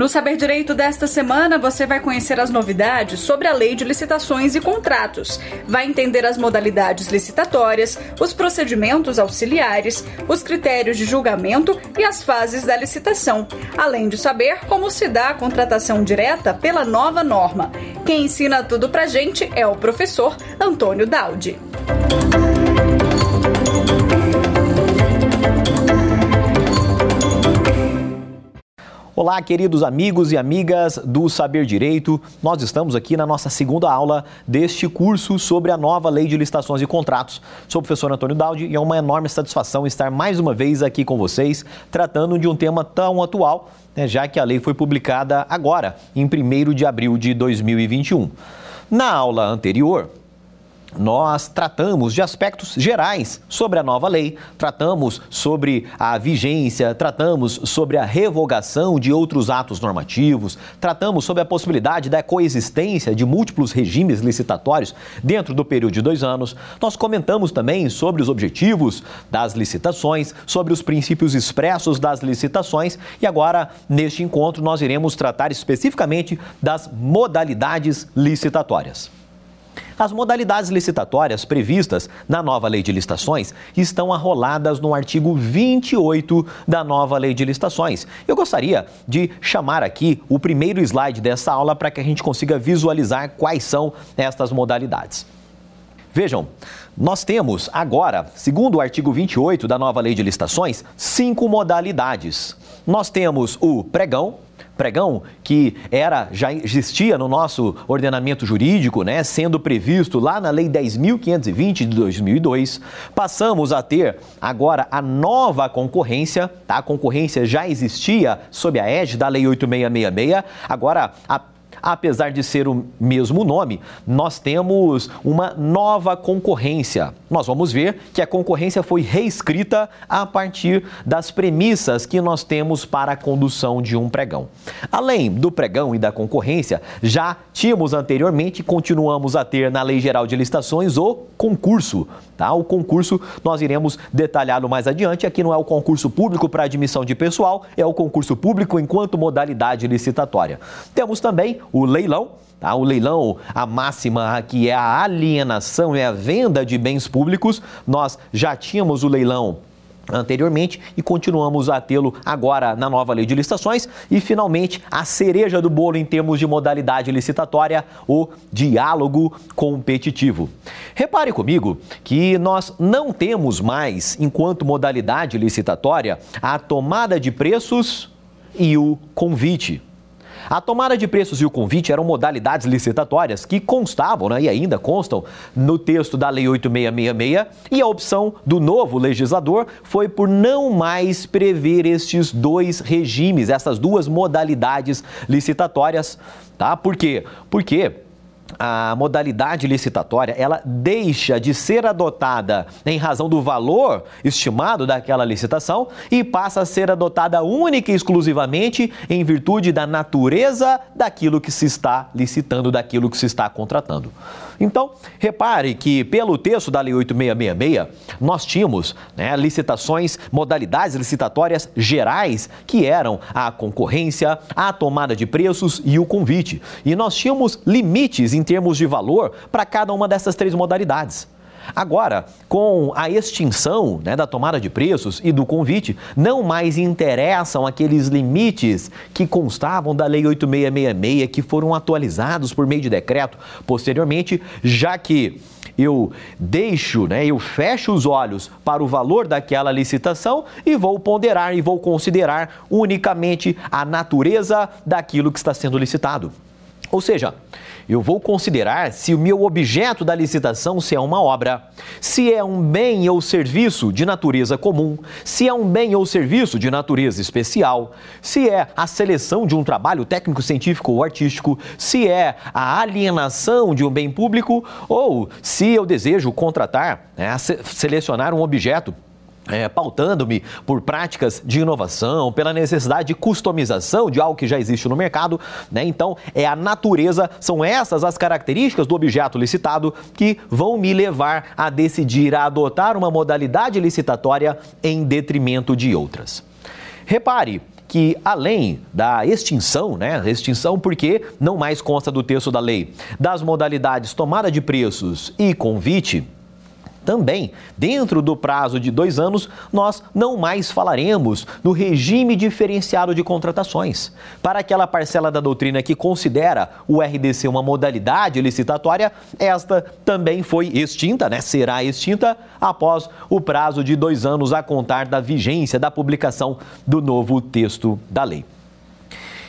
No Saber Direito desta semana, você vai conhecer as novidades sobre a Lei de Licitações e Contratos. Vai entender as modalidades licitatórias, os procedimentos auxiliares, os critérios de julgamento e as fases da licitação, além de saber como se dá a contratação direta pela nova norma. Quem ensina tudo pra gente é o professor Antônio Daudi. Olá, queridos amigos e amigas do Saber Direito. Nós estamos aqui na nossa segunda aula deste curso sobre a nova Lei de Licitações e Contratos. Sou o professor Antônio Daldi e é uma enorme satisfação estar mais uma vez aqui com vocês, tratando de um tema tão atual, né, já que a lei foi publicada agora, em 1 de abril de 2021. Na aula anterior, nós tratamos de aspectos gerais sobre a nova lei, tratamos sobre a vigência, tratamos sobre a revogação de outros atos normativos, tratamos sobre a possibilidade da coexistência de múltiplos regimes licitatórios dentro do período de dois anos. Nós comentamos também sobre os objetivos das licitações, sobre os princípios expressos das licitações e agora, neste encontro, nós iremos tratar especificamente das modalidades licitatórias. As modalidades licitatórias previstas na nova Lei de Licitações estão arroladas no artigo 28 da nova Lei de Licitações. Eu gostaria de chamar aqui o primeiro slide dessa aula para que a gente consiga visualizar quais são estas modalidades. Vejam, nós temos agora, segundo o artigo 28 da nova Lei de Licitações, cinco modalidades. Nós temos o pregão, pregão que era já existia no nosso ordenamento jurídico, né, sendo previsto lá na Lei 10.520 de 2002. Passamos a ter agora a nova concorrência, tá? A concorrência já existia sob a égide da Lei 8666, agora a apesar de ser o mesmo nome, nós temos uma nova concorrência. Nós vamos ver que a concorrência foi reescrita a partir das premissas que nós temos para a condução de um pregão. Além do pregão e da concorrência, já tínhamos anteriormente e continuamos a ter na Lei Geral de Licitações o concurso. Tá? O concurso nós iremos detalhá-lo mais adiante. Aqui não é o concurso público para admissão de pessoal, é o concurso público enquanto modalidade licitatória. Temos também o leilão. Tá? O leilão, a máxima que é a alienação, é a venda de bens públicos. Nós já tínhamos o leilão anteriormente e continuamos a tê-lo agora na nova lei de licitações e finalmente a cereja do bolo em termos de modalidade licitatória, o diálogo competitivo. Repare comigo que nós não temos mais, enquanto modalidade licitatória, a tomada de preços e o convite. A tomada de preços e o convite eram modalidades licitatórias que constavam né, e ainda constam no texto da Lei 8666 e a opção do novo legislador foi por não mais prever estes dois regimes, essas duas modalidades licitatórias. Tá? Por quê? Porque a modalidade licitatória ela deixa de ser adotada em razão do valor estimado daquela licitação e passa a ser adotada única e exclusivamente em virtude da natureza daquilo que se está licitando, daquilo que se está contratando. Então, repare que pelo texto da Lei 8666, nós tínhamos né, licitações, modalidades licitatórias gerais, que eram a concorrência, a tomada de preços e o convite. E nós tínhamos limites em termos de valor para cada uma dessas três modalidades. Agora, com a extinção né, da tomada de preços e do convite, não mais interessam aqueles limites que constavam da Lei 8666, que foram atualizados por meio de decreto posteriormente, já que eu deixo, né, eu fecho os olhos para o valor daquela licitação e vou ponderar e vou considerar unicamente a natureza daquilo que está sendo licitado. Ou seja, eu vou considerar se o meu objeto da licitação se é uma obra, se é um bem ou serviço de natureza comum, se é um bem ou serviço de natureza especial, se é a seleção de um trabalho técnico, científico ou artístico, se é a alienação de um bem público ou se eu desejo contratar, né, selecionar um objeto é, pautando-me por práticas de inovação, pela necessidade de customização de algo que já existe no mercado, né? Então, é a natureza, são essas as características do objeto licitado que vão me levar a decidir a adotar uma modalidade licitatória em detrimento de outras. Repare que, além da extinção, né? Extinção porque não mais consta do texto da lei, das modalidades tomada de preços e convite também, dentro do prazo de dois anos, nós não mais falaremos do regime diferenciado de contratações. Para aquela parcela da doutrina que considera o RDC uma modalidade licitatória, esta também foi extinta, né? será extinta após o prazo de dois anos a contar da vigência da publicação do novo texto da lei.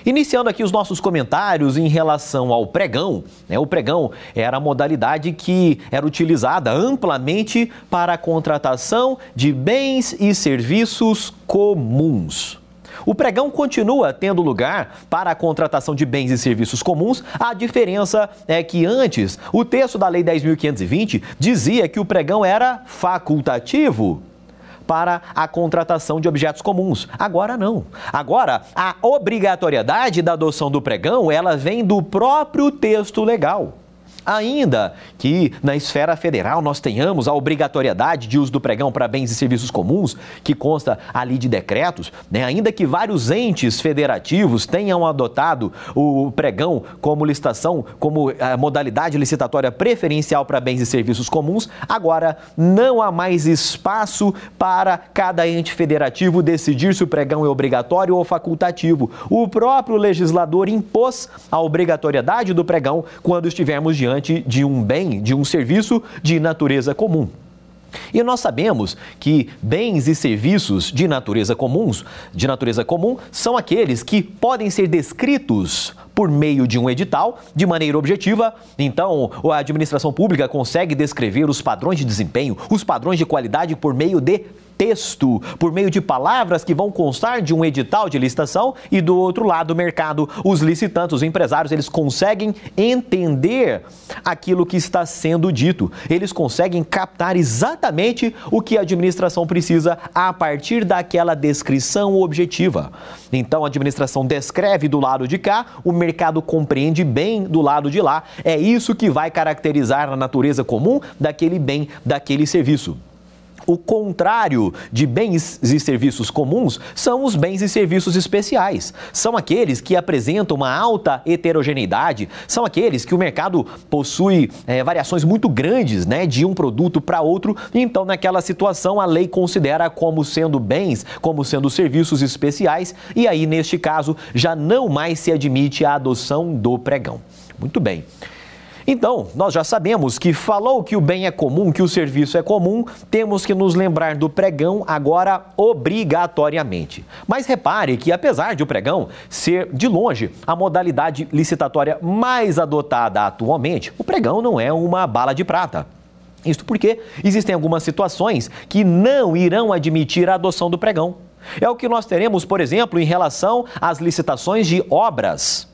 Iniciando aqui os nossos comentários em relação ao pregão. Né? O pregão era a modalidade que era utilizada amplamente para a contratação de bens e serviços comuns. O pregão continua tendo lugar para a contratação de bens e serviços comuns. A diferença é que antes o texto da Lei 10.520 dizia que o pregão era facultativo para a contratação de objetos comuns. Agora não. Agora, a obrigatoriedade da adoção do pregão, ela vem do próprio texto legal. Ainda que na esfera federal nós tenhamos a obrigatoriedade de uso do pregão para bens e serviços comuns, que consta ali de decretos, né? ainda que vários entes federativos tenham adotado o pregão como licitação, como eh, modalidade licitatória preferencial para bens e serviços comuns, agora não há mais espaço para cada ente federativo decidir se o pregão é obrigatório ou facultativo. O próprio legislador impôs a obrigatoriedade do pregão quando estivermos diante diante de um bem, de um serviço de natureza comum. E nós sabemos que bens e serviços de natureza comuns, de natureza comum, são aqueles que podem ser descritos por meio de um edital de maneira objetiva. Então, a administração pública consegue descrever os padrões de desempenho, os padrões de qualidade por meio de texto, por meio de palavras que vão constar de um edital de licitação e do outro lado do mercado, os licitantes, os empresários, eles conseguem entender aquilo que está sendo dito. Eles conseguem captar exatamente o que a administração precisa a partir daquela descrição objetiva. Então a administração descreve do lado de cá, o mercado compreende bem do lado de lá. É isso que vai caracterizar a natureza comum daquele bem, daquele serviço. O contrário de bens e serviços comuns são os bens e serviços especiais. São aqueles que apresentam uma alta heterogeneidade, são aqueles que o mercado possui é, variações muito grandes né, de um produto para outro. Então, naquela situação, a lei considera como sendo bens, como sendo serviços especiais, e aí, neste caso, já não mais se admite a adoção do pregão. Muito bem. Então, nós já sabemos que falou que o bem é comum, que o serviço é comum, temos que nos lembrar do pregão agora obrigatoriamente. Mas repare que, apesar de o pregão ser, de longe, a modalidade licitatória mais adotada atualmente, o pregão não é uma bala de prata. Isto porque existem algumas situações que não irão admitir a adoção do pregão. É o que nós teremos, por exemplo, em relação às licitações de obras.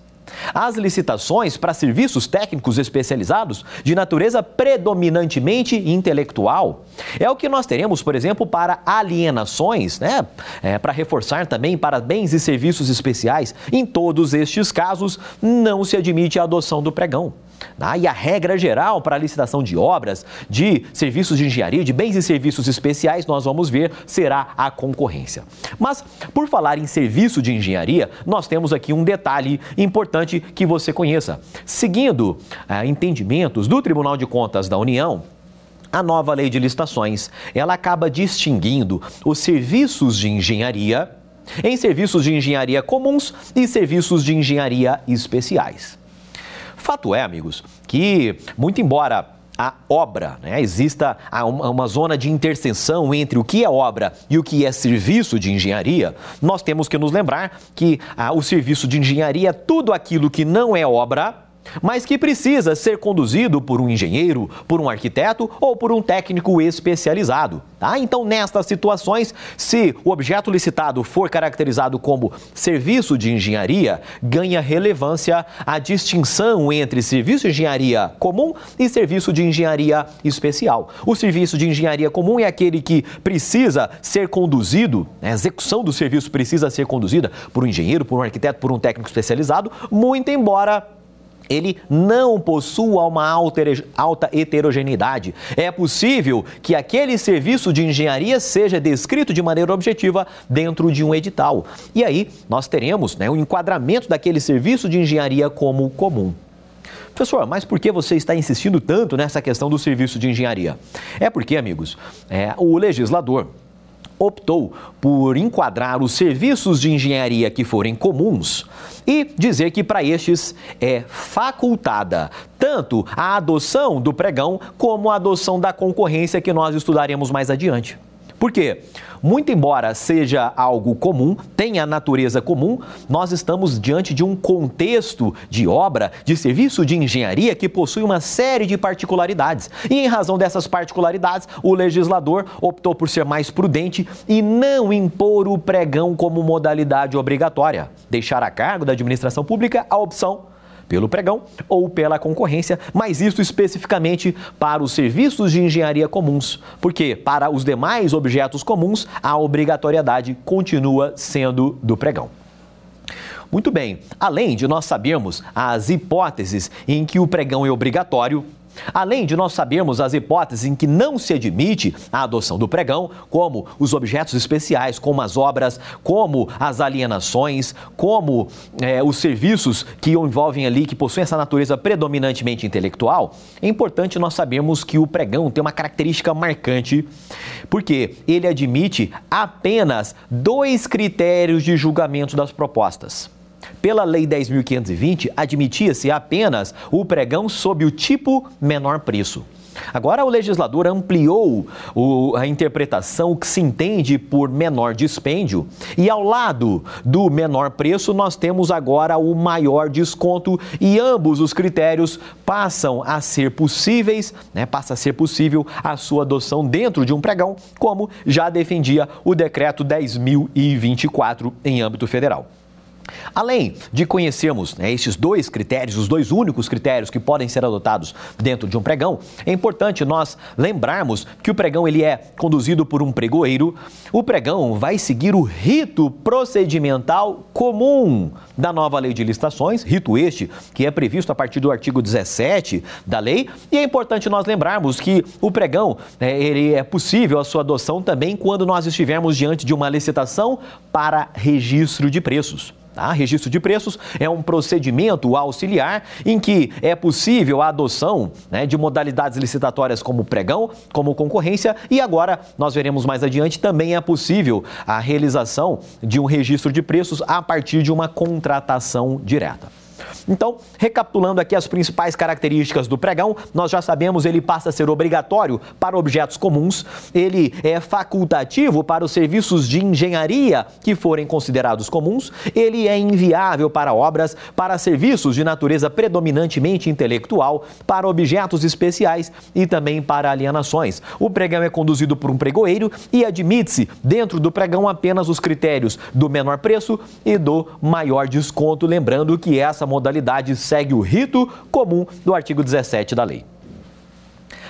As licitações para serviços técnicos especializados de natureza predominantemente intelectual. É o que nós teremos, por exemplo, para alienações, né? É, para reforçar também para bens e serviços especiais. Em todos estes casos, não se admite a adoção do pregão. Ah, e a regra geral para a licitação de obras, de serviços de engenharia, de bens e serviços especiais, nós vamos ver, será a concorrência. Mas, por falar em serviço de engenharia, nós temos aqui um detalhe importante que você conheça. Seguindo ah, entendimentos do Tribunal de Contas da União, a nova lei de licitações, ela acaba distinguindo os serviços de engenharia em serviços de engenharia comuns e serviços de engenharia especiais. Fato é, amigos, que, muito embora a obra, né? exista uma zona de interseção entre o que é obra e o que é serviço de engenharia, nós temos que nos lembrar que ah, o serviço de engenharia é tudo aquilo que não é obra mas que precisa ser conduzido por um engenheiro, por um arquiteto ou por um técnico especializado. Tá? Então, nestas situações, se o objeto licitado for caracterizado como serviço de engenharia, ganha relevância a distinção entre serviço de engenharia comum e serviço de engenharia especial. O serviço de engenharia comum é aquele que precisa ser conduzido, né? a execução do serviço precisa ser conduzida por um engenheiro, por um arquiteto, por um técnico especializado, muito embora ele não possua uma alta heterogeneidade. É possível que aquele serviço de engenharia seja descrito de maneira objetiva dentro de um edital. E aí nós teremos né, o enquadramento daquele serviço de engenharia como comum. Professor, mas por que você está insistindo tanto nessa questão do serviço de engenharia? É porque, amigos, é, o legislador optou por enquadrar os serviços de engenharia que forem comuns e dizer que para estes é facultada tanto a adoção do pregão como a adoção da concorrência que nós estudaremos mais adiante. Por quê? Muito embora seja algo comum, tenha natureza comum, nós estamos diante de um contexto de obra, de serviço de engenharia que possui uma série de particularidades. E em razão dessas particularidades, o legislador optou por ser mais prudente e não impor o pregão como modalidade obrigatória, deixar a cargo da administração pública a opção pelo pregão ou pela concorrência, mas isso especificamente para os serviços de engenharia comuns, porque para os demais objetos comuns a obrigatoriedade continua sendo do pregão. Muito bem, além de nós sabermos as hipóteses em que o pregão é obrigatório, Além de nós sabermos as hipóteses em que não se admite a adoção do pregão, como os objetos especiais, como as obras, como as alienações, como é, os serviços que envolvem ali, que possuem essa natureza predominantemente intelectual, é importante nós sabermos que o pregão tem uma característica marcante, porque ele admite apenas dois critérios de julgamento das propostas. Pela Lei 10.520, admitia-se apenas o pregão sob o tipo menor preço. Agora, o legislador ampliou o, a interpretação que se entende por menor dispêndio, e ao lado do menor preço, nós temos agora o maior desconto, e ambos os critérios passam a ser possíveis, né, passa a ser possível a sua adoção dentro de um pregão, como já defendia o decreto 10.024 em âmbito federal. Além de conhecermos né, estes dois critérios, os dois únicos critérios que podem ser adotados dentro de um pregão, é importante nós lembrarmos que o pregão ele é conduzido por um pregoeiro. O pregão vai seguir o rito procedimental comum da nova lei de licitações, rito este que é previsto a partir do artigo 17 da lei. E é importante nós lembrarmos que o pregão né, ele é possível a sua adoção também quando nós estivermos diante de uma licitação para registro de preços. Tá? Registro de preços é um procedimento auxiliar em que é possível a adoção né, de modalidades licitatórias como pregão, como concorrência e agora nós veremos mais adiante também é possível a realização de um registro de preços a partir de uma contratação direta. Então, recapitulando aqui as principais características do pregão, nós já sabemos ele passa a ser obrigatório para objetos comuns, ele é facultativo para os serviços de engenharia que forem considerados comuns, ele é inviável para obras, para serviços de natureza predominantemente intelectual, para objetos especiais e também para alienações. O pregão é conduzido por um pregoeiro e admite-se dentro do pregão apenas os critérios do menor preço e do maior desconto, lembrando que essa modalidade segue o rito comum do artigo 17 da lei.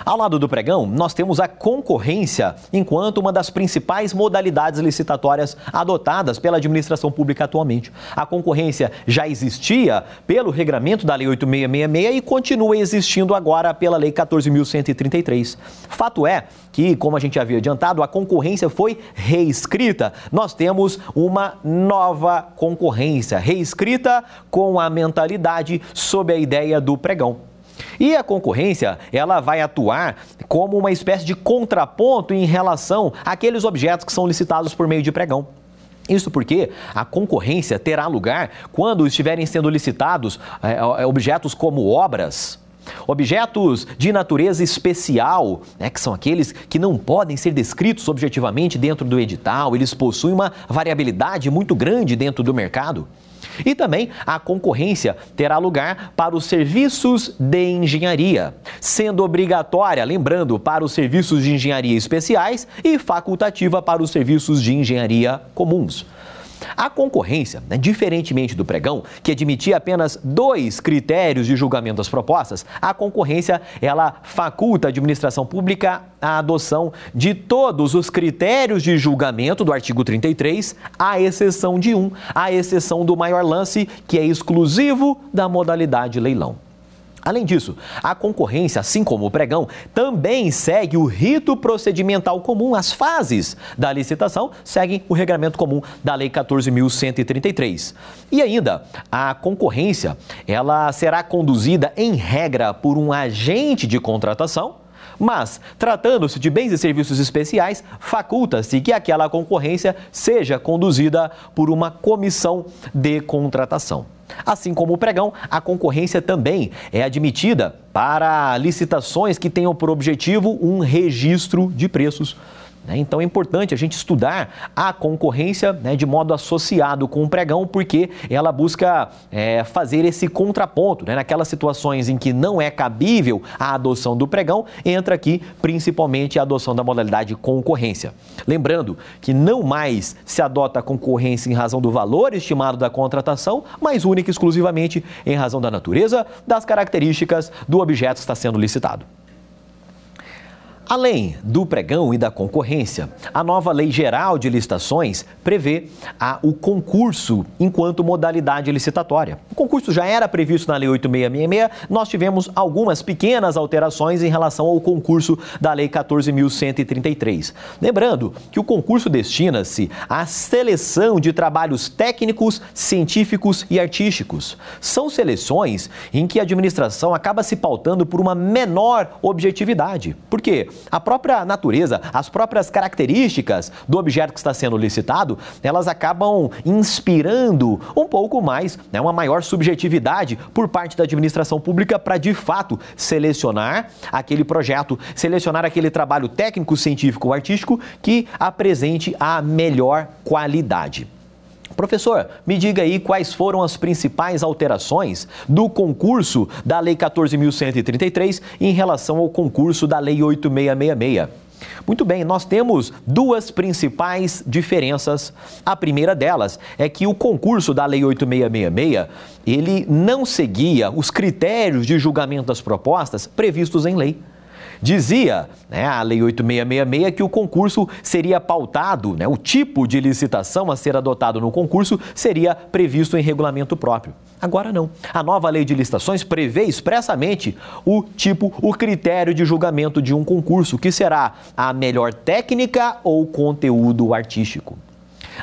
Ao lado do pregão, nós temos a concorrência, enquanto uma das principais modalidades licitatórias adotadas pela administração pública atualmente. A concorrência já existia pelo regramento da Lei 8666 e continua existindo agora pela Lei 14.133. Fato é que, como a gente havia adiantado, a concorrência foi reescrita. Nós temos uma nova concorrência, reescrita com a mentalidade sob a ideia do pregão. E a concorrência, ela vai atuar como uma espécie de contraponto em relação àqueles objetos que são licitados por meio de pregão. Isso porque a concorrência terá lugar quando estiverem sendo licitados é, é objetos como obras, Objetos de natureza especial, né, que são aqueles que não podem ser descritos objetivamente dentro do edital, eles possuem uma variabilidade muito grande dentro do mercado. E também a concorrência terá lugar para os serviços de engenharia, sendo obrigatória, lembrando, para os serviços de engenharia especiais e facultativa para os serviços de engenharia comuns. A concorrência, né, diferentemente do pregão, que admitia apenas dois critérios de julgamento das propostas, a concorrência ela faculta a administração pública a adoção de todos os critérios de julgamento do artigo 33, à exceção de um, à exceção do maior lance, que é exclusivo da modalidade leilão. Além disso, a concorrência, assim como o pregão, também segue o rito procedimental comum. As fases da licitação seguem o regramento comum da Lei 14.133. E ainda, a concorrência, ela será conduzida em regra por um agente de contratação mas, tratando-se de bens e serviços especiais, faculta-se que aquela concorrência seja conduzida por uma comissão de contratação. Assim como o pregão, a concorrência também é admitida para licitações que tenham por objetivo um registro de preços. Né? Então é importante a gente estudar a concorrência né, de modo associado com o pregão, porque ela busca é, fazer esse contraponto. Né? Naquelas situações em que não é cabível a adoção do pregão, entra aqui principalmente a adoção da modalidade concorrência. Lembrando que não mais se adota a concorrência em razão do valor estimado da contratação, mas única e exclusivamente em razão da natureza, das características do objeto que está sendo licitado. Além do pregão e da concorrência, a nova Lei Geral de Licitações prevê a, o concurso enquanto modalidade licitatória. O concurso já era previsto na Lei 8666, nós tivemos algumas pequenas alterações em relação ao concurso da Lei 14.133. Lembrando que o concurso destina-se à seleção de trabalhos técnicos, científicos e artísticos. São seleções em que a administração acaba se pautando por uma menor objetividade. Por quê? A própria natureza, as próprias características do objeto que está sendo licitado, elas acabam inspirando um pouco mais, né, uma maior subjetividade por parte da administração pública para de fato selecionar aquele projeto, selecionar aquele trabalho técnico, científico ou artístico que apresente a melhor qualidade. Professor, me diga aí quais foram as principais alterações do concurso da Lei 14.133 em relação ao concurso da Lei 8666. Muito bem, nós temos duas principais diferenças. A primeira delas é que o concurso da Lei 8666, ele não seguia os critérios de julgamento das propostas previstos em lei. Dizia né, a Lei 8666 que o concurso seria pautado, né, o tipo de licitação a ser adotado no concurso seria previsto em regulamento próprio. Agora não. A nova lei de licitações prevê expressamente o tipo, o critério de julgamento de um concurso, que será a melhor técnica ou conteúdo artístico.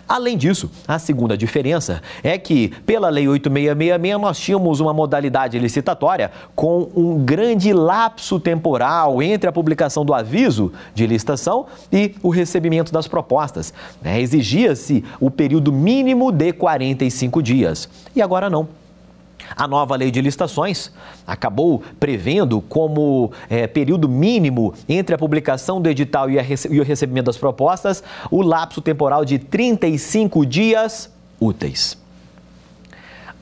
Além disso, a segunda diferença é que, pela Lei 8666, nós tínhamos uma modalidade licitatória com um grande lapso temporal entre a publicação do aviso de licitação e o recebimento das propostas. Né? Exigia-se o período mínimo de 45 dias. E agora não. A nova lei de licitações acabou prevendo como é, período mínimo entre a publicação do edital e, e o recebimento das propostas o lapso temporal de 35 dias úteis.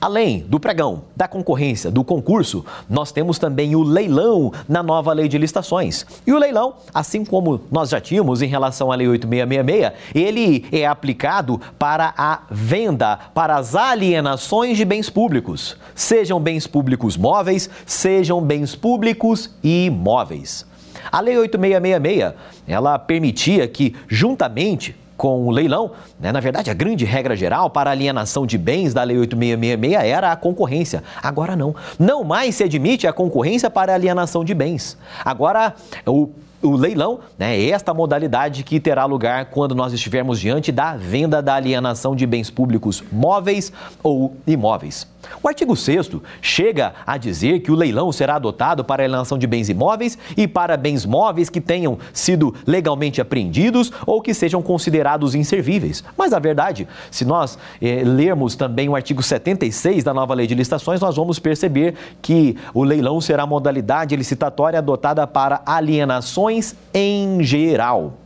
Além do pregão, da concorrência, do concurso, nós temos também o leilão na nova lei de licitações. E o leilão, assim como nós já tínhamos em relação à lei 8666, ele é aplicado para a venda, para as alienações de bens públicos, sejam bens públicos móveis, sejam bens públicos imóveis. A lei 8666, ela permitia que juntamente com o leilão, né? na verdade, a grande regra geral para alienação de bens da Lei 8666 era a concorrência. Agora não. Não mais se admite a concorrência para alienação de bens. Agora, o o leilão né, é esta modalidade que terá lugar quando nós estivermos diante da venda da alienação de bens públicos móveis ou imóveis. O artigo 6 chega a dizer que o leilão será adotado para a alienação de bens imóveis e para bens móveis que tenham sido legalmente apreendidos ou que sejam considerados inservíveis. Mas a verdade, se nós eh, lermos também o artigo 76 da nova lei de licitações, nós vamos perceber que o leilão será a modalidade licitatória adotada para alienações em geral.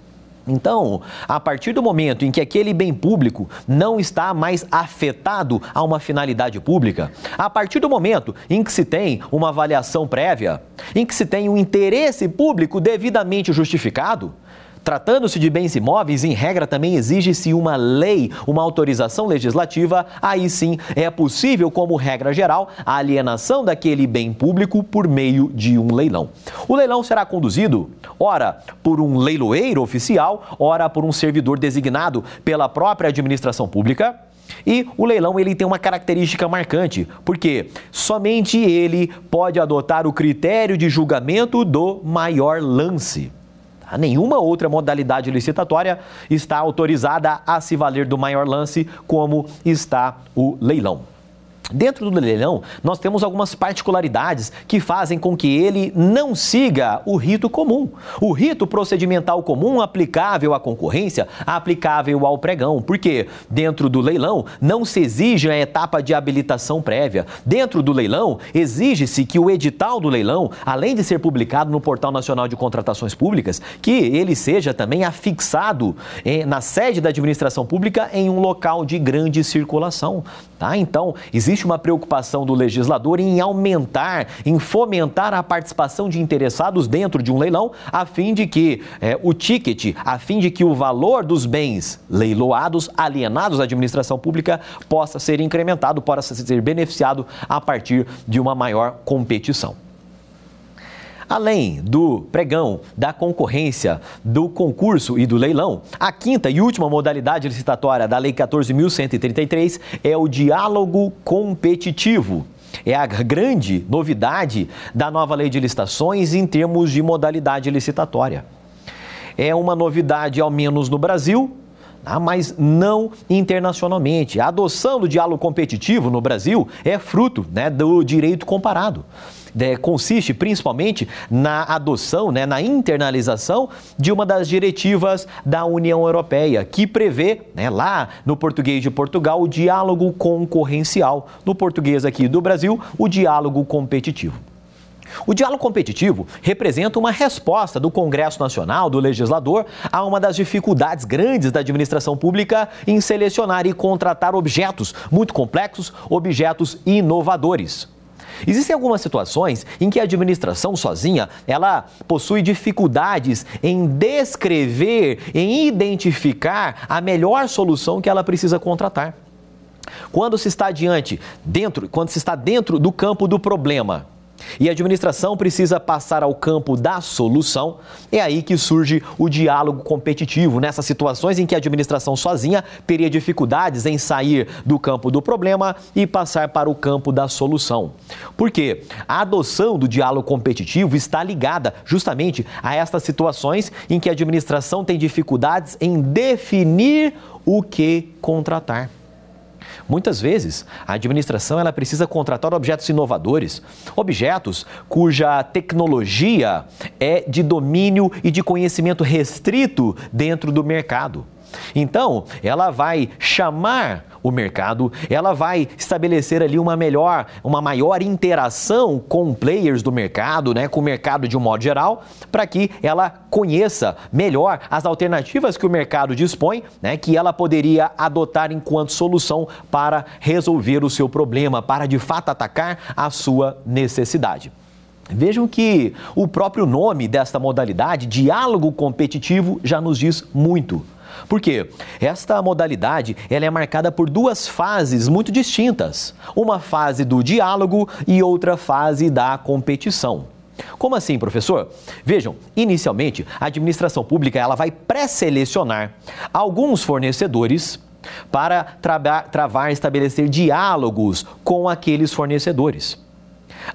Então, a partir do momento em que aquele bem público não está mais afetado a uma finalidade pública, a partir do momento em que se tem uma avaliação prévia, em que se tem um interesse público devidamente justificado, Tratando-se de bens imóveis, em regra também exige-se uma lei, uma autorização legislativa. Aí sim é possível, como regra geral, a alienação daquele bem público por meio de um leilão. O leilão será conduzido, ora, por um leiloeiro oficial, ora por um servidor designado pela própria administração pública E o leilão ele tem uma característica marcante, porque somente ele pode adotar o critério de julgamento do maior lance. Nenhuma outra modalidade licitatória está autorizada a se valer do maior lance como está o leilão. Dentro do leilão, nós temos algumas particularidades que fazem com que ele não siga o rito comum. O rito procedimental comum aplicável à concorrência, aplicável ao pregão, porque dentro do leilão não se exige a etapa de habilitação prévia. Dentro do leilão, exige-se que o edital do leilão, além de ser publicado no Portal Nacional de Contratações Públicas, que ele seja também afixado eh, na sede da administração pública em um local de grande circulação. Tá? Então, existe uma preocupação do legislador em aumentar, em fomentar a participação de interessados dentro de um leilão, a fim de que é, o ticket, a fim de que o valor dos bens leiloados, alienados à administração pública, possa ser incrementado, possa ser beneficiado a partir de uma maior competição. Além do pregão, da concorrência, do concurso e do leilão, a quinta e última modalidade licitatória da Lei 14.133 é o diálogo competitivo. É a grande novidade da nova lei de licitações em termos de modalidade licitatória. É uma novidade, ao menos no Brasil, ah, mas não internacionalmente. A adoção do diálogo competitivo no Brasil é fruto né, do direito comparado é, consiste principalmente na adoção, né, na internalização de uma das diretivas da União Europeia, que prevê, né, lá no português de Portugal, o diálogo concorrencial. No português aqui do Brasil, o diálogo competitivo. O diálogo competitivo representa uma resposta do Congresso Nacional, do legislador, a uma das dificuldades grandes da administração pública em selecionar e contratar objetos muito complexos, objetos inovadores. Existem algumas situações em que a administração sozinha, ela possui dificuldades em descrever, em identificar a melhor solução que ela precisa contratar. Quando se está diante, dentro, quando se está dentro do campo do problema, e a administração precisa passar ao campo da solução. É aí que surge o diálogo competitivo, nessas situações em que a administração sozinha teria dificuldades em sair do campo do problema e passar para o campo da solução. Porque a adoção do diálogo competitivo está ligada justamente a estas situações em que a administração tem dificuldades em definir o que contratar. Muitas vezes, a administração ela precisa contratar objetos inovadores, objetos cuja tecnologia é de domínio e de conhecimento restrito dentro do mercado. Então, ela vai chamar o mercado, ela vai estabelecer ali uma melhor, uma maior interação com players do mercado, né, com o mercado de um modo geral, para que ela conheça melhor as alternativas que o mercado dispõe, né, que ela poderia adotar enquanto solução para resolver o seu problema, para de fato atacar a sua necessidade. Vejam que o próprio nome desta modalidade, diálogo competitivo, já nos diz muito. Por quê? Esta modalidade ela é marcada por duas fases muito distintas. Uma fase do diálogo e outra fase da competição. Como assim, professor? Vejam, inicialmente, a administração pública ela vai pré-selecionar alguns fornecedores para travar, estabelecer diálogos com aqueles fornecedores.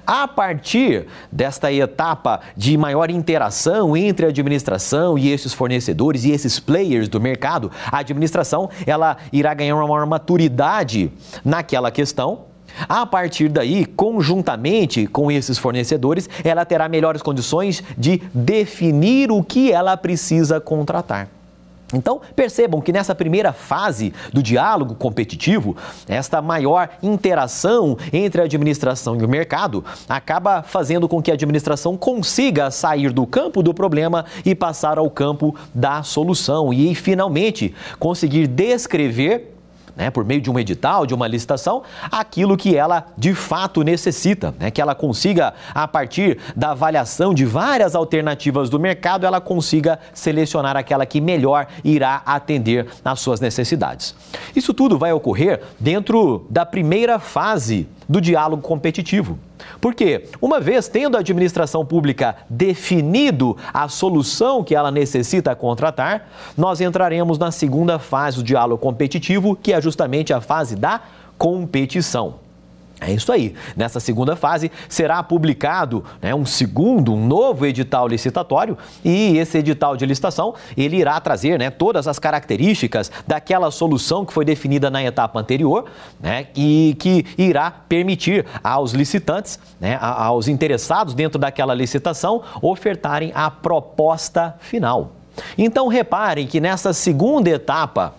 A partir desta etapa de maior interação entre a administração e esses fornecedores e esses players do mercado, a administração ela irá ganhar uma maior maturidade naquela questão. A partir daí, conjuntamente com esses fornecedores, ela terá melhores condições de definir o que ela precisa contratar. Então, percebam que nessa primeira fase do diálogo competitivo, esta maior interação entre a administração e o mercado acaba fazendo com que a administração consiga sair do campo do problema e passar ao campo da solução e, finalmente, conseguir descrever né, por meio de um edital, de uma licitação, aquilo que ela de fato necessita, né, que ela consiga, a partir da avaliação de várias alternativas do mercado, ela consiga selecionar aquela que melhor irá atender às suas necessidades. Isso tudo vai ocorrer dentro da primeira fase do diálogo competitivo. Porque, uma vez tendo a administração pública definido a solução que ela necessita contratar, nós entraremos na segunda fase do diálogo competitivo, que é justamente a fase da competição. É isso aí. Nessa segunda fase será publicado né, um segundo, um novo edital licitatório e esse edital de licitação ele irá trazer né, todas as características daquela solução que foi definida na etapa anterior né, e que irá permitir aos licitantes, né, aos interessados dentro daquela licitação ofertarem a proposta final. Então reparem que nessa segunda etapa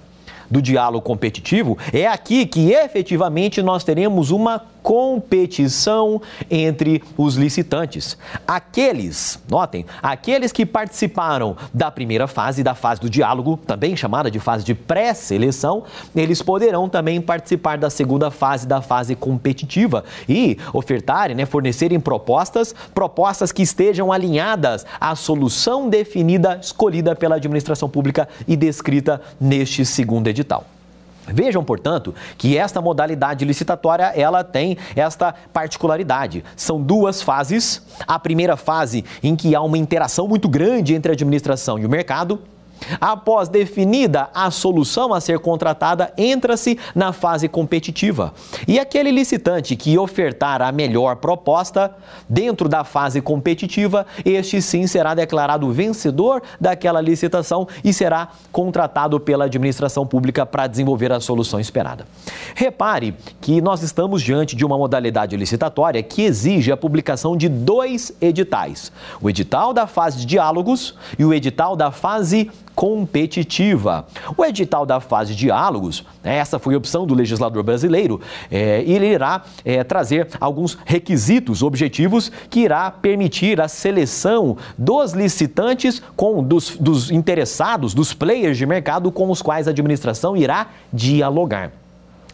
do diálogo competitivo, é aqui que efetivamente nós teremos uma competição entre os licitantes. Aqueles, notem, aqueles que participaram da primeira fase, da fase do diálogo, também chamada de fase de pré-seleção, eles poderão também participar da segunda fase, da fase competitiva e ofertarem, né, fornecerem propostas, propostas que estejam alinhadas à solução definida, escolhida pela administração pública e descrita neste segundo edital. Vejam, portanto, que esta modalidade licitatória ela tem esta particularidade. São duas fases. A primeira fase em que há uma interação muito grande entre a administração e o mercado, Após definida a solução a ser contratada, entra-se na fase competitiva. E aquele licitante que ofertar a melhor proposta dentro da fase competitiva, este sim será declarado vencedor daquela licitação e será contratado pela administração pública para desenvolver a solução esperada. Repare que nós estamos diante de uma modalidade licitatória que exige a publicação de dois editais: o edital da fase de diálogos e o edital da fase competitiva. O edital da fase diálogos, né, essa foi a opção do legislador brasileiro, é, ele irá é, trazer alguns requisitos objetivos que irá permitir a seleção dos licitantes, com dos, dos interessados, dos players de mercado com os quais a administração irá dialogar.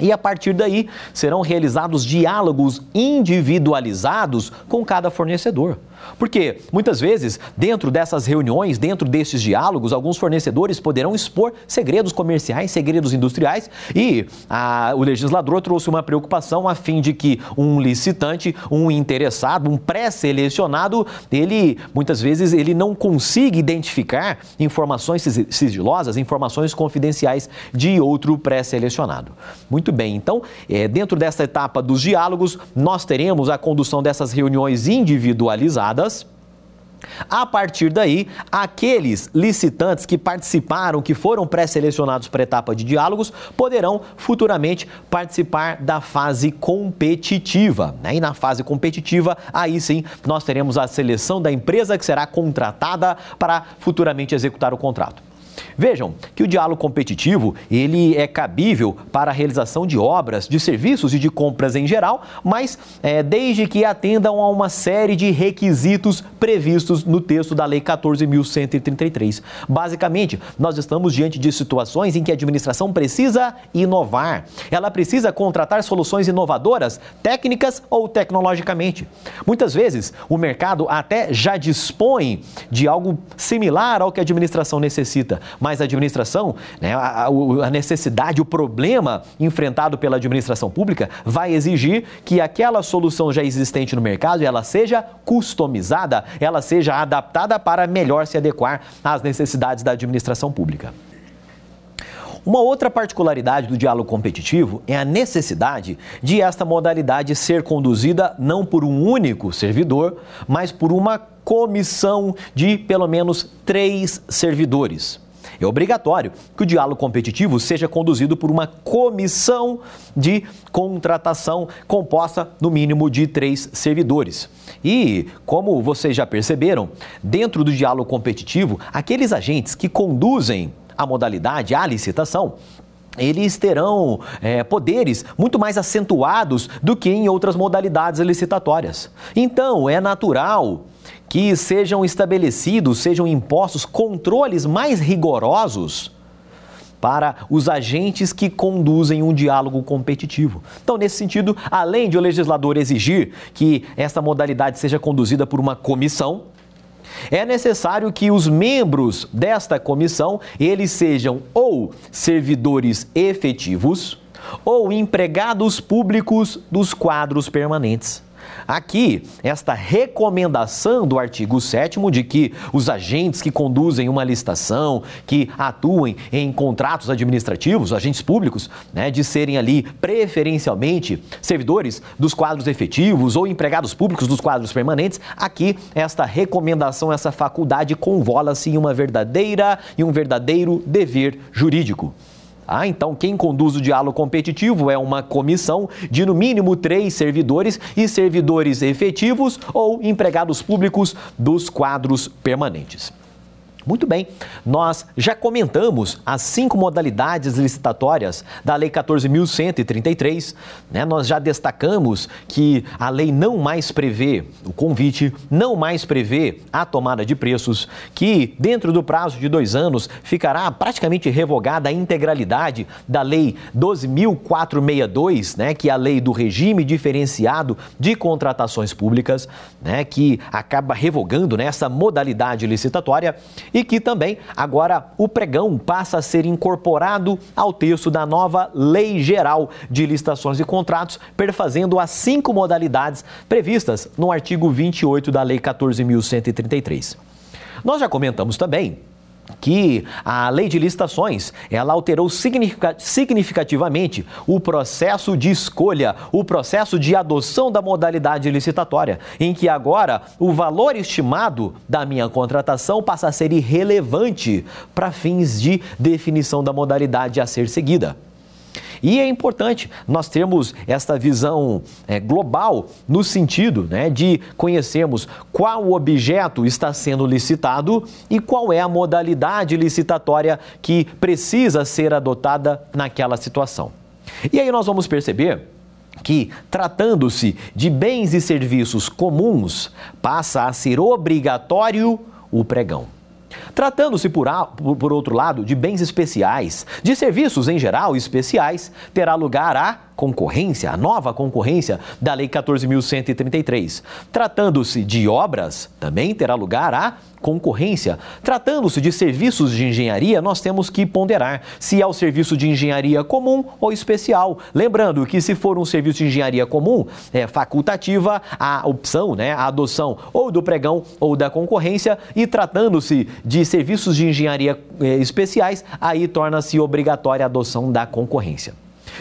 E a partir daí serão realizados diálogos individualizados com cada fornecedor. Porque muitas vezes, dentro dessas reuniões, dentro desses diálogos, alguns fornecedores poderão expor segredos comerciais, segredos industriais e a, o legislador trouxe uma preocupação a fim de que um licitante, um interessado, um pré-selecionado, ele muitas vezes ele não consiga identificar informações sigilosas, informações confidenciais de outro pré-selecionado. Muito bem, então, é, dentro dessa etapa dos diálogos, nós teremos a condução dessas reuniões individualizadas a partir daí, aqueles licitantes que participaram, que foram pré-selecionados para a etapa de diálogos, poderão futuramente participar da fase competitiva. Né? E na fase competitiva, aí sim, nós teremos a seleção da empresa que será contratada para futuramente executar o contrato. Vejam que o diálogo competitivo ele é cabível para a realização de obras, de serviços e de compras em geral, mas é, desde que atendam a uma série de requisitos previstos no texto da Lei 14.133. Basicamente, nós estamos diante de situações em que a administração precisa inovar, ela precisa contratar soluções inovadoras, técnicas ou tecnologicamente. Muitas vezes, o mercado até já dispõe de algo similar ao que a administração necessita, mas a administração, né, a, a necessidade, o problema enfrentado pela administração pública vai exigir que aquela solução já existente no mercado ela seja customizada, ela seja adaptada para melhor se adequar às necessidades da administração pública. Uma outra particularidade do diálogo competitivo é a necessidade de esta modalidade ser conduzida não por um único servidor, mas por uma comissão de pelo menos três servidores. É obrigatório que o diálogo competitivo seja conduzido por uma comissão de contratação composta no mínimo de três servidores. E, como vocês já perceberam, dentro do diálogo competitivo, aqueles agentes que conduzem a modalidade, a licitação, eles terão é, poderes muito mais acentuados do que em outras modalidades licitatórias. Então, é natural que sejam estabelecidos, sejam impostos controles mais rigorosos para os agentes que conduzem um diálogo competitivo. Então, nesse sentido, além de o legislador exigir que essa modalidade seja conduzida por uma comissão, é necessário que os membros desta comissão, eles sejam ou servidores efetivos ou empregados públicos dos quadros permanentes. Aqui esta recomendação do artigo 7 de que os agentes que conduzem uma licitação, que atuem em contratos administrativos, agentes públicos, né, de serem ali preferencialmente servidores dos quadros efetivos ou empregados públicos dos quadros permanentes, aqui esta recomendação, essa faculdade convola-se em uma verdadeira e um verdadeiro dever jurídico. Ah, então quem conduz o diálogo competitivo é uma comissão de no mínimo três servidores e servidores efetivos ou empregados públicos dos quadros permanentes. Muito bem, nós já comentamos as cinco modalidades licitatórias da Lei 14.133. Né? Nós já destacamos que a lei não mais prevê o convite, não mais prevê a tomada de preços, que dentro do prazo de dois anos ficará praticamente revogada a integralidade da Lei 12.462, né? que é a lei do regime diferenciado de contratações públicas, né? que acaba revogando né? essa modalidade licitatória e que também agora o pregão passa a ser incorporado ao texto da nova Lei Geral de Licitações e Contratos, perfazendo as cinco modalidades previstas no artigo 28 da Lei 14.133. Nós já comentamos também que a lei de licitações ela alterou significativamente o processo de escolha, o processo de adoção da modalidade licitatória, em que agora o valor estimado da minha contratação passa a ser irrelevante para fins de definição da modalidade a ser seguida. E é importante nós termos esta visão é, global no sentido né, de conhecermos qual objeto está sendo licitado e qual é a modalidade licitatória que precisa ser adotada naquela situação. E aí nós vamos perceber que, tratando-se de bens e serviços comuns, passa a ser obrigatório o pregão. Tratando-se, por, por, outro lado, de bens especiais, de serviços em geral especiais, terá lugar a concorrência, a nova concorrência da Lei 14.133. Tratando-se de obras, também terá lugar a concorrência. Tratando-se de serviços de engenharia, nós temos que ponderar se é o serviço de engenharia comum ou especial. Lembrando que se for um serviço de engenharia comum, é facultativa a opção, né, a adoção ou do pregão ou da concorrência e tratando-se de serviços de engenharia eh, especiais, aí torna-se obrigatória a adoção da concorrência.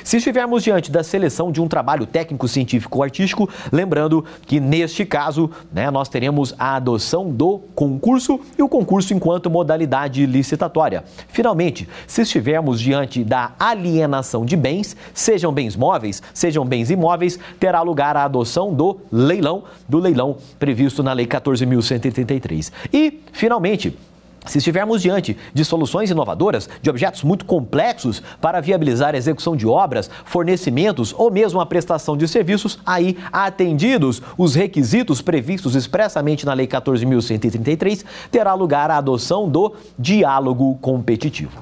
Se estivermos diante da seleção de um trabalho técnico, científico ou artístico, lembrando que neste caso né, nós teremos a adoção do concurso e o concurso enquanto modalidade licitatória. Finalmente, se estivermos diante da alienação de bens, sejam bens móveis, sejam bens imóveis, terá lugar a adoção do leilão, do leilão previsto na Lei 14.133. E, finalmente, se estivermos diante de soluções inovadoras, de objetos muito complexos para viabilizar a execução de obras, fornecimentos ou mesmo a prestação de serviços, aí, atendidos os requisitos previstos expressamente na Lei 14.133, terá lugar a adoção do diálogo competitivo.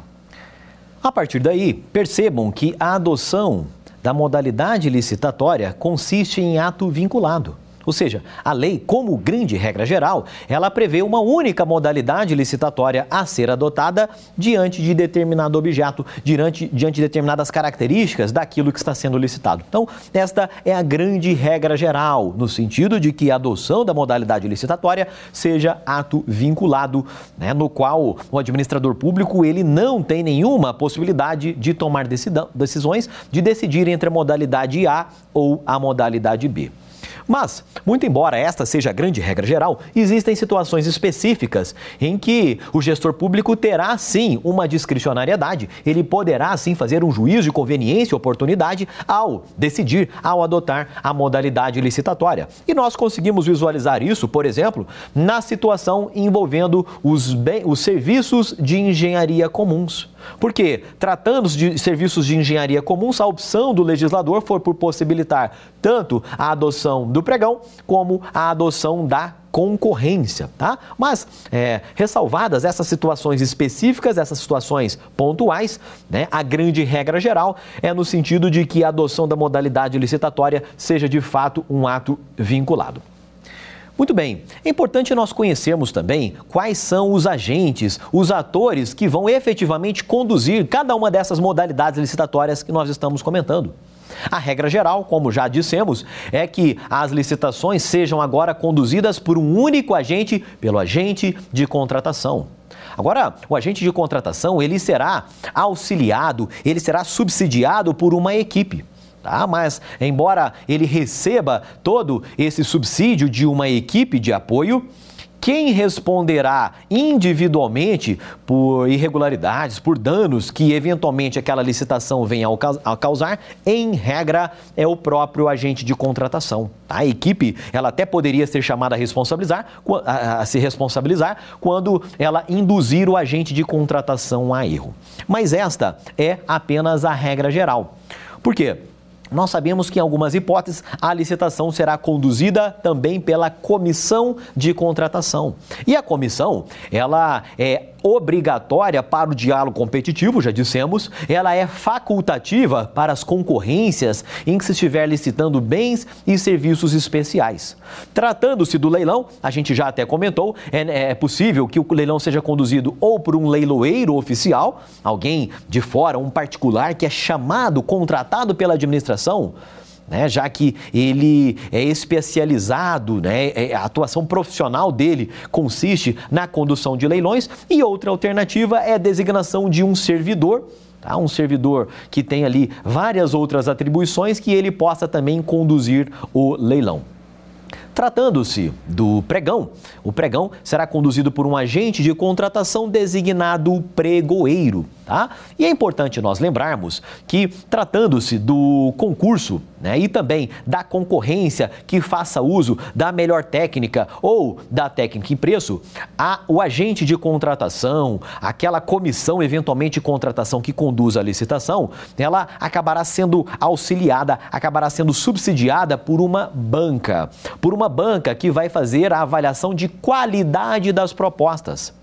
A partir daí, percebam que a adoção da modalidade licitatória consiste em ato vinculado. Ou seja, a lei, como grande regra geral, ela prevê uma única modalidade licitatória a ser adotada diante de determinado objeto, diante, diante de determinadas características daquilo que está sendo licitado. Então, esta é a grande regra geral, no sentido de que a adoção da modalidade licitatória seja ato vinculado, né, no qual o administrador público ele não tem nenhuma possibilidade de tomar decisões, de decidir entre a modalidade A ou a modalidade B. Mas, muito embora esta seja a grande regra geral, existem situações específicas em que o gestor público terá sim uma discricionariedade, ele poderá sim fazer um juízo de conveniência e oportunidade ao decidir, ao adotar a modalidade licitatória. E nós conseguimos visualizar isso, por exemplo, na situação envolvendo os, os serviços de engenharia comuns. Porque, tratando-se de serviços de engenharia comuns, a opção do legislador foi por possibilitar tanto a adoção do pregão como a adoção da concorrência, tá? Mas, é, ressalvadas essas situações específicas, essas situações pontuais, né, a grande regra geral é no sentido de que a adoção da modalidade licitatória seja de fato um ato vinculado. Muito bem, é importante nós conhecermos também quais são os agentes, os atores que vão efetivamente conduzir cada uma dessas modalidades licitatórias que nós estamos comentando. A regra geral, como já dissemos, é que as licitações sejam agora conduzidas por um único agente, pelo agente de contratação. Agora, o agente de contratação, ele será auxiliado, ele será subsidiado por uma equipe. Tá? Mas, embora ele receba todo esse subsídio de uma equipe de apoio, quem responderá individualmente por irregularidades, por danos que eventualmente aquela licitação venha a causar, em regra, é o próprio agente de contratação. A equipe, ela até poderia ser chamada a responsabilizar, a, se responsabilizar quando ela induzir o agente de contratação a erro. Mas esta é apenas a regra geral. Por quê? Nós sabemos que em algumas hipóteses a licitação será conduzida também pela comissão de contratação. E a comissão, ela é obrigatória para o diálogo competitivo, já dissemos, ela é facultativa para as concorrências em que se estiver licitando bens e serviços especiais. Tratando-se do leilão, a gente já até comentou, é, é possível que o leilão seja conduzido ou por um leiloeiro oficial, alguém de fora, um particular que é chamado, contratado pela administração né, já que ele é especializado, né, é, a atuação profissional dele consiste na condução de leilões, e outra alternativa é a designação de um servidor. Tá? Um servidor que tem ali várias outras atribuições que ele possa também conduzir o leilão. Tratando-se do pregão, o pregão será conduzido por um agente de contratação designado pregoeiro. Tá? E é importante nós lembrarmos que, tratando-se do concurso né, e também da concorrência que faça uso da melhor técnica ou da técnica em preço, a, o agente de contratação, aquela comissão eventualmente de contratação que conduz a licitação, ela acabará sendo auxiliada, acabará sendo subsidiada por uma banca, por uma banca que vai fazer a avaliação de qualidade das propostas.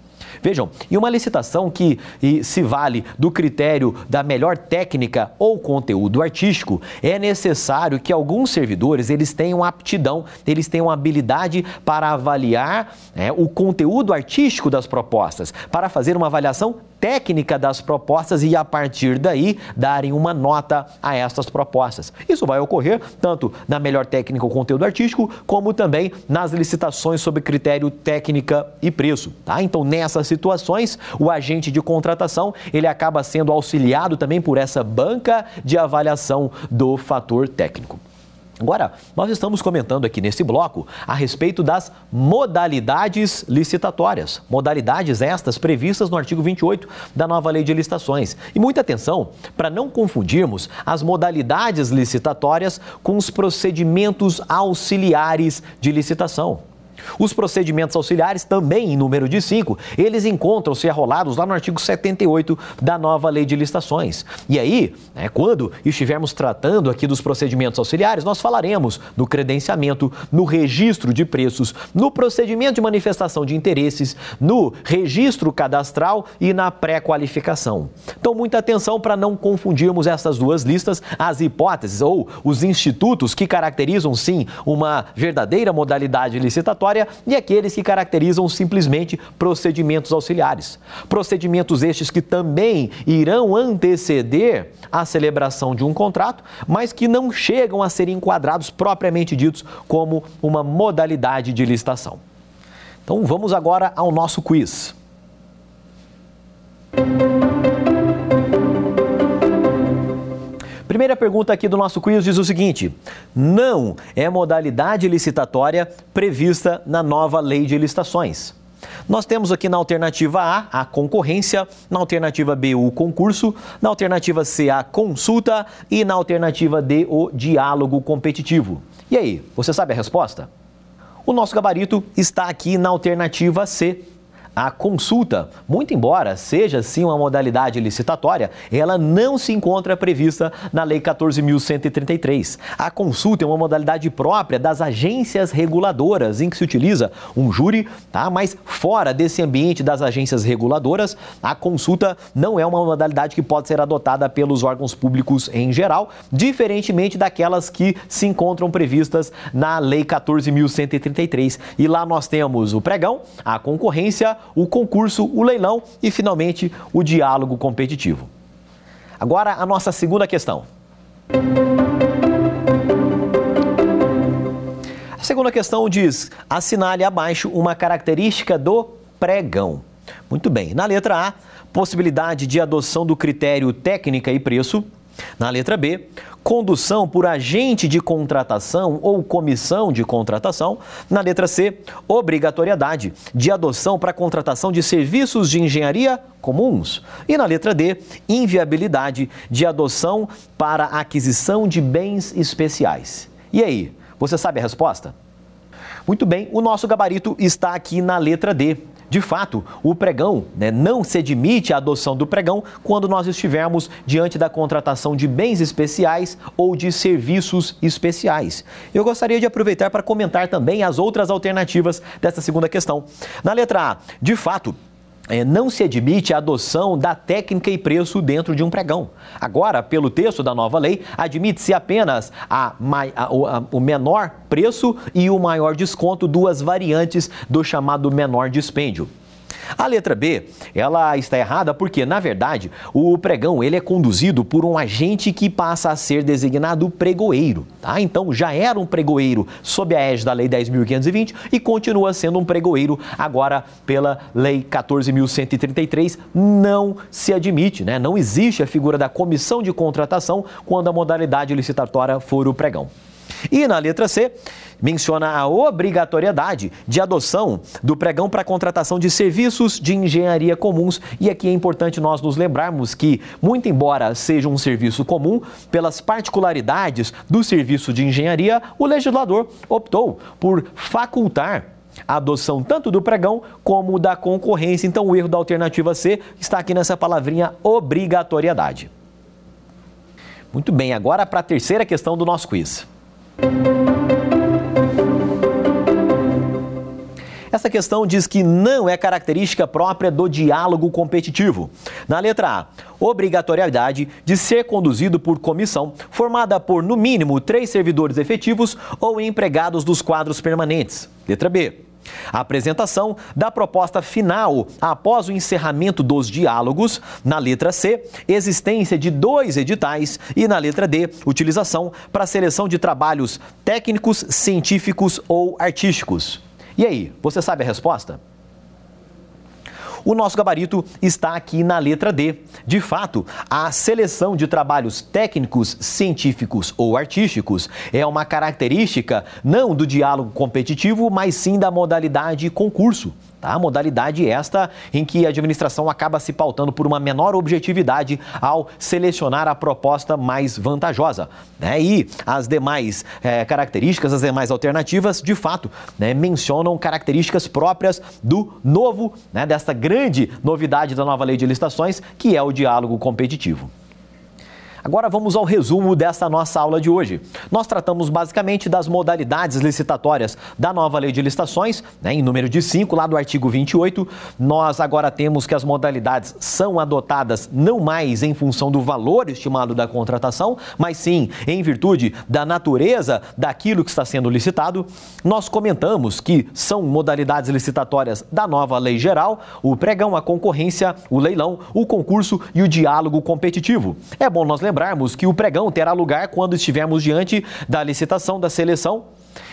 Vejam, e uma licitação que se vale do critério da melhor técnica ou conteúdo artístico, é necessário que alguns servidores eles tenham aptidão, eles tenham habilidade para avaliar né, o conteúdo artístico das propostas, para fazer uma avaliação técnica das propostas e, a partir daí, darem uma nota a estas propostas. Isso vai ocorrer tanto na melhor técnica ou conteúdo artístico, como também nas licitações sob critério técnica e preço. Tá? Então, nessas situações, o agente de contratação ele acaba sendo auxiliado também por essa banca de avaliação do fator técnico. Agora, nós estamos comentando aqui nesse bloco a respeito das modalidades licitatórias. Modalidades estas previstas no artigo 28 da nova Lei de Licitações. E muita atenção para não confundirmos as modalidades licitatórias com os procedimentos auxiliares de licitação. Os procedimentos auxiliares, também em número de cinco, eles encontram-se arrolados lá no artigo 78 da nova lei de licitações. E aí, né, quando estivermos tratando aqui dos procedimentos auxiliares, nós falaremos no credenciamento, no registro de preços, no procedimento de manifestação de interesses, no registro cadastral e na pré-qualificação. Então, muita atenção para não confundirmos essas duas listas, as hipóteses ou os institutos que caracterizam sim uma verdadeira modalidade licitatória e aqueles que caracterizam simplesmente procedimentos auxiliares. Procedimentos estes que também irão anteceder a celebração de um contrato, mas que não chegam a ser enquadrados propriamente ditos como uma modalidade de licitação. Então vamos agora ao nosso quiz. Primeira pergunta aqui do nosso quiz diz o seguinte: não é modalidade licitatória prevista na nova lei de licitações. Nós temos aqui na alternativa A a concorrência, na alternativa B o concurso, na alternativa C a consulta e na alternativa D o diálogo competitivo. E aí, você sabe a resposta? O nosso gabarito está aqui na alternativa C, a consulta, muito embora seja sim uma modalidade licitatória, ela não se encontra prevista na Lei 14.133. A consulta é uma modalidade própria das agências reguladoras, em que se utiliza um júri, tá? mas fora desse ambiente das agências reguladoras, a consulta não é uma modalidade que pode ser adotada pelos órgãos públicos em geral, diferentemente daquelas que se encontram previstas na Lei 14.133. E lá nós temos o pregão, a concorrência, o concurso, o leilão e, finalmente, o diálogo competitivo. Agora, a nossa segunda questão. A segunda questão diz: assinale abaixo uma característica do pregão. Muito bem. Na letra A, possibilidade de adoção do critério técnica e preço. Na letra B, condução por agente de contratação ou comissão de contratação. Na letra C, obrigatoriedade de adoção para contratação de serviços de engenharia comuns. E na letra D, inviabilidade de adoção para aquisição de bens especiais. E aí, você sabe a resposta? Muito bem, o nosso gabarito está aqui na letra D. De fato, o pregão né, não se admite a adoção do pregão quando nós estivermos diante da contratação de bens especiais ou de serviços especiais. Eu gostaria de aproveitar para comentar também as outras alternativas dessa segunda questão. Na letra A, de fato, é, não se admite a adoção da técnica e preço dentro de um pregão. Agora, pelo texto da nova lei, admite-se apenas a, a, a, o menor preço e o maior desconto, duas variantes do chamado menor dispêndio. A letra B, ela está errada porque, na verdade, o pregão ele é conduzido por um agente que passa a ser designado pregoeiro, tá? Então já era um pregoeiro sob a égide da Lei 10.520 e continua sendo um pregoeiro agora pela Lei 14.133. Não se admite, né? Não existe a figura da comissão de contratação quando a modalidade licitatória for o pregão. E na letra C, menciona a obrigatoriedade de adoção do pregão para contratação de serviços de engenharia comuns. E aqui é importante nós nos lembrarmos que, muito embora seja um serviço comum, pelas particularidades do serviço de engenharia, o legislador optou por facultar a adoção tanto do pregão como da concorrência. Então, o erro da alternativa C está aqui nessa palavrinha obrigatoriedade. Muito bem, agora para a terceira questão do nosso quiz. Essa questão diz que não é característica própria do diálogo competitivo. Na letra A, obrigatoriedade de ser conduzido por comissão formada por, no mínimo, três servidores efetivos ou empregados dos quadros permanentes. Letra B. A apresentação da proposta final após o encerramento dos diálogos. Na letra C, existência de dois editais. E na letra D, utilização para seleção de trabalhos técnicos, científicos ou artísticos. E aí, você sabe a resposta? O nosso gabarito está aqui na letra D. De fato, a seleção de trabalhos técnicos, científicos ou artísticos é uma característica não do diálogo competitivo, mas sim da modalidade concurso. Tá? Modalidade esta em que a administração acaba se pautando por uma menor objetividade ao selecionar a proposta mais vantajosa. Né? E as demais é, características, as demais alternativas, de fato, né, mencionam características próprias do novo, né, desta grande novidade da nova lei de licitações, que é o diálogo competitivo. Agora vamos ao resumo dessa nossa aula de hoje. Nós tratamos basicamente das modalidades licitatórias da nova lei de licitações, né, em número de 5, lá do artigo 28. Nós agora temos que as modalidades são adotadas não mais em função do valor estimado da contratação, mas sim em virtude da natureza daquilo que está sendo licitado. Nós comentamos que são modalidades licitatórias da nova lei geral: o pregão, a concorrência, o leilão, o concurso e o diálogo competitivo. É bom nós lembrarmos lembrarmos que o pregão terá lugar quando estivermos diante da licitação da seleção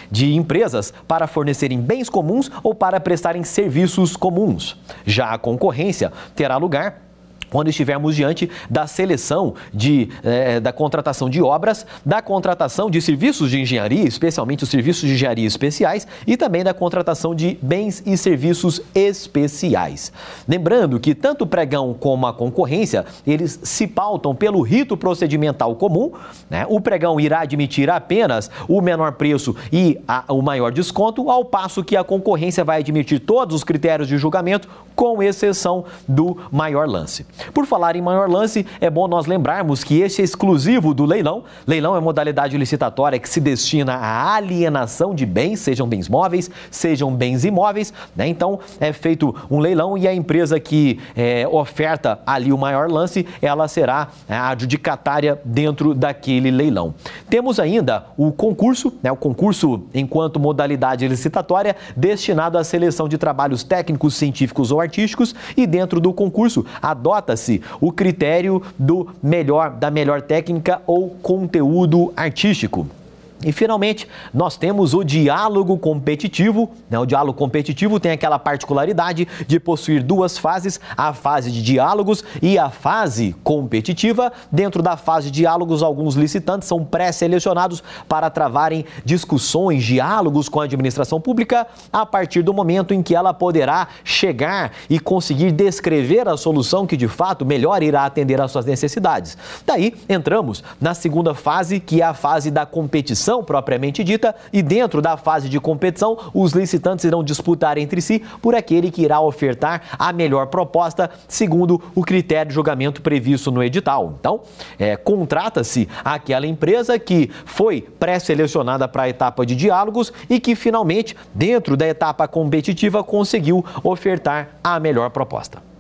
de empresas para fornecerem bens comuns ou para prestarem serviços comuns. Já a concorrência terá lugar quando estivermos diante da seleção de, eh, da contratação de obras, da contratação de serviços de engenharia, especialmente os serviços de engenharia especiais, e também da contratação de bens e serviços especiais. Lembrando que tanto o pregão como a concorrência, eles se pautam pelo rito procedimental comum. Né? O pregão irá admitir apenas o menor preço e a, o maior desconto, ao passo que a concorrência vai admitir todos os critérios de julgamento, com exceção do maior lance. Por falar em maior lance, é bom nós lembrarmos que este é exclusivo do leilão. Leilão é modalidade licitatória que se destina à alienação de bens, sejam bens móveis, sejam bens imóveis. Né? Então, é feito um leilão e a empresa que é, oferta ali o maior lance, ela será é, a adjudicatária dentro daquele leilão. Temos ainda o concurso, né? o concurso enquanto modalidade licitatória destinado à seleção de trabalhos técnicos, científicos ou artísticos e dentro do concurso adota se o critério do melhor, da melhor técnica ou conteúdo artístico. E finalmente, nós temos o diálogo competitivo. Né? O diálogo competitivo tem aquela particularidade de possuir duas fases: a fase de diálogos e a fase competitiva. Dentro da fase de diálogos, alguns licitantes são pré-selecionados para travarem discussões, diálogos com a administração pública a partir do momento em que ela poderá chegar e conseguir descrever a solução que de fato melhor irá atender às suas necessidades. Daí entramos na segunda fase, que é a fase da competição competição propriamente dita, e dentro da fase de competição, os licitantes irão disputar entre si por aquele que irá ofertar a melhor proposta, segundo o critério de julgamento previsto no edital. Então, é, contrata-se aquela empresa que foi pré-selecionada para a etapa de diálogos e que finalmente, dentro da etapa competitiva, conseguiu ofertar a melhor proposta.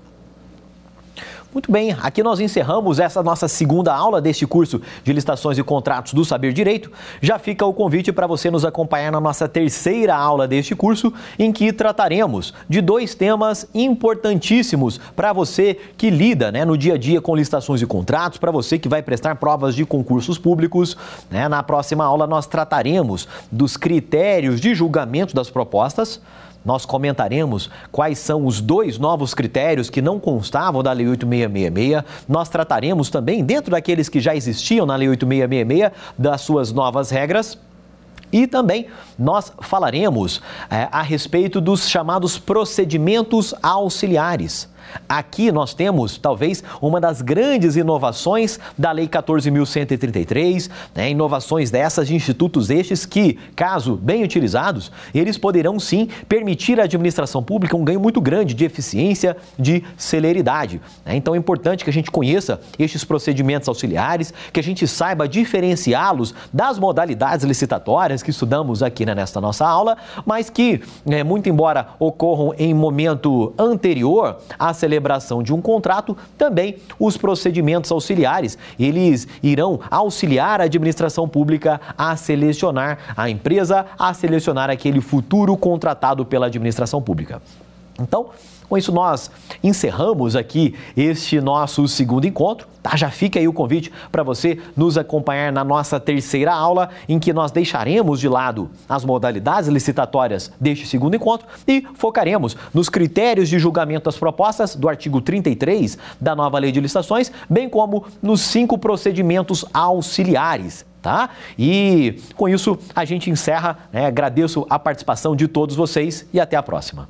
Muito bem, aqui nós encerramos essa nossa segunda aula deste curso de licitações e contratos do Saber Direito. Já fica o convite para você nos acompanhar na nossa terceira aula deste curso, em que trataremos de dois temas importantíssimos para você que lida né, no dia a dia com licitações e contratos, para você que vai prestar provas de concursos públicos. Né? Na próxima aula nós trataremos dos critérios de julgamento das propostas nós comentaremos quais são os dois novos critérios que não constavam da Lei 8666. Nós trataremos também, dentro daqueles que já existiam na Lei 8666, das suas novas regras. E também nós falaremos é, a respeito dos chamados procedimentos auxiliares. Aqui nós temos, talvez, uma das grandes inovações da Lei 14.133, né? inovações dessas de institutos estes que, caso bem utilizados, eles poderão sim permitir à administração pública um ganho muito grande de eficiência, de celeridade. Né? Então é importante que a gente conheça estes procedimentos auxiliares, que a gente saiba diferenciá-los das modalidades licitatórias que estudamos aqui né, nesta nossa aula, mas que, né, muito embora ocorram em momento anterior celebração de um contrato, também os procedimentos auxiliares. Eles irão auxiliar a administração pública a selecionar a empresa, a selecionar aquele futuro contratado pela administração pública. Então, com isso, nós encerramos aqui este nosso segundo encontro. Tá? Já fica aí o convite para você nos acompanhar na nossa terceira aula, em que nós deixaremos de lado as modalidades licitatórias deste segundo encontro e focaremos nos critérios de julgamento das propostas do artigo 33 da nova Lei de Licitações, bem como nos cinco procedimentos auxiliares tá? E com isso a gente encerra. Né? Agradeço a participação de todos vocês e até a próxima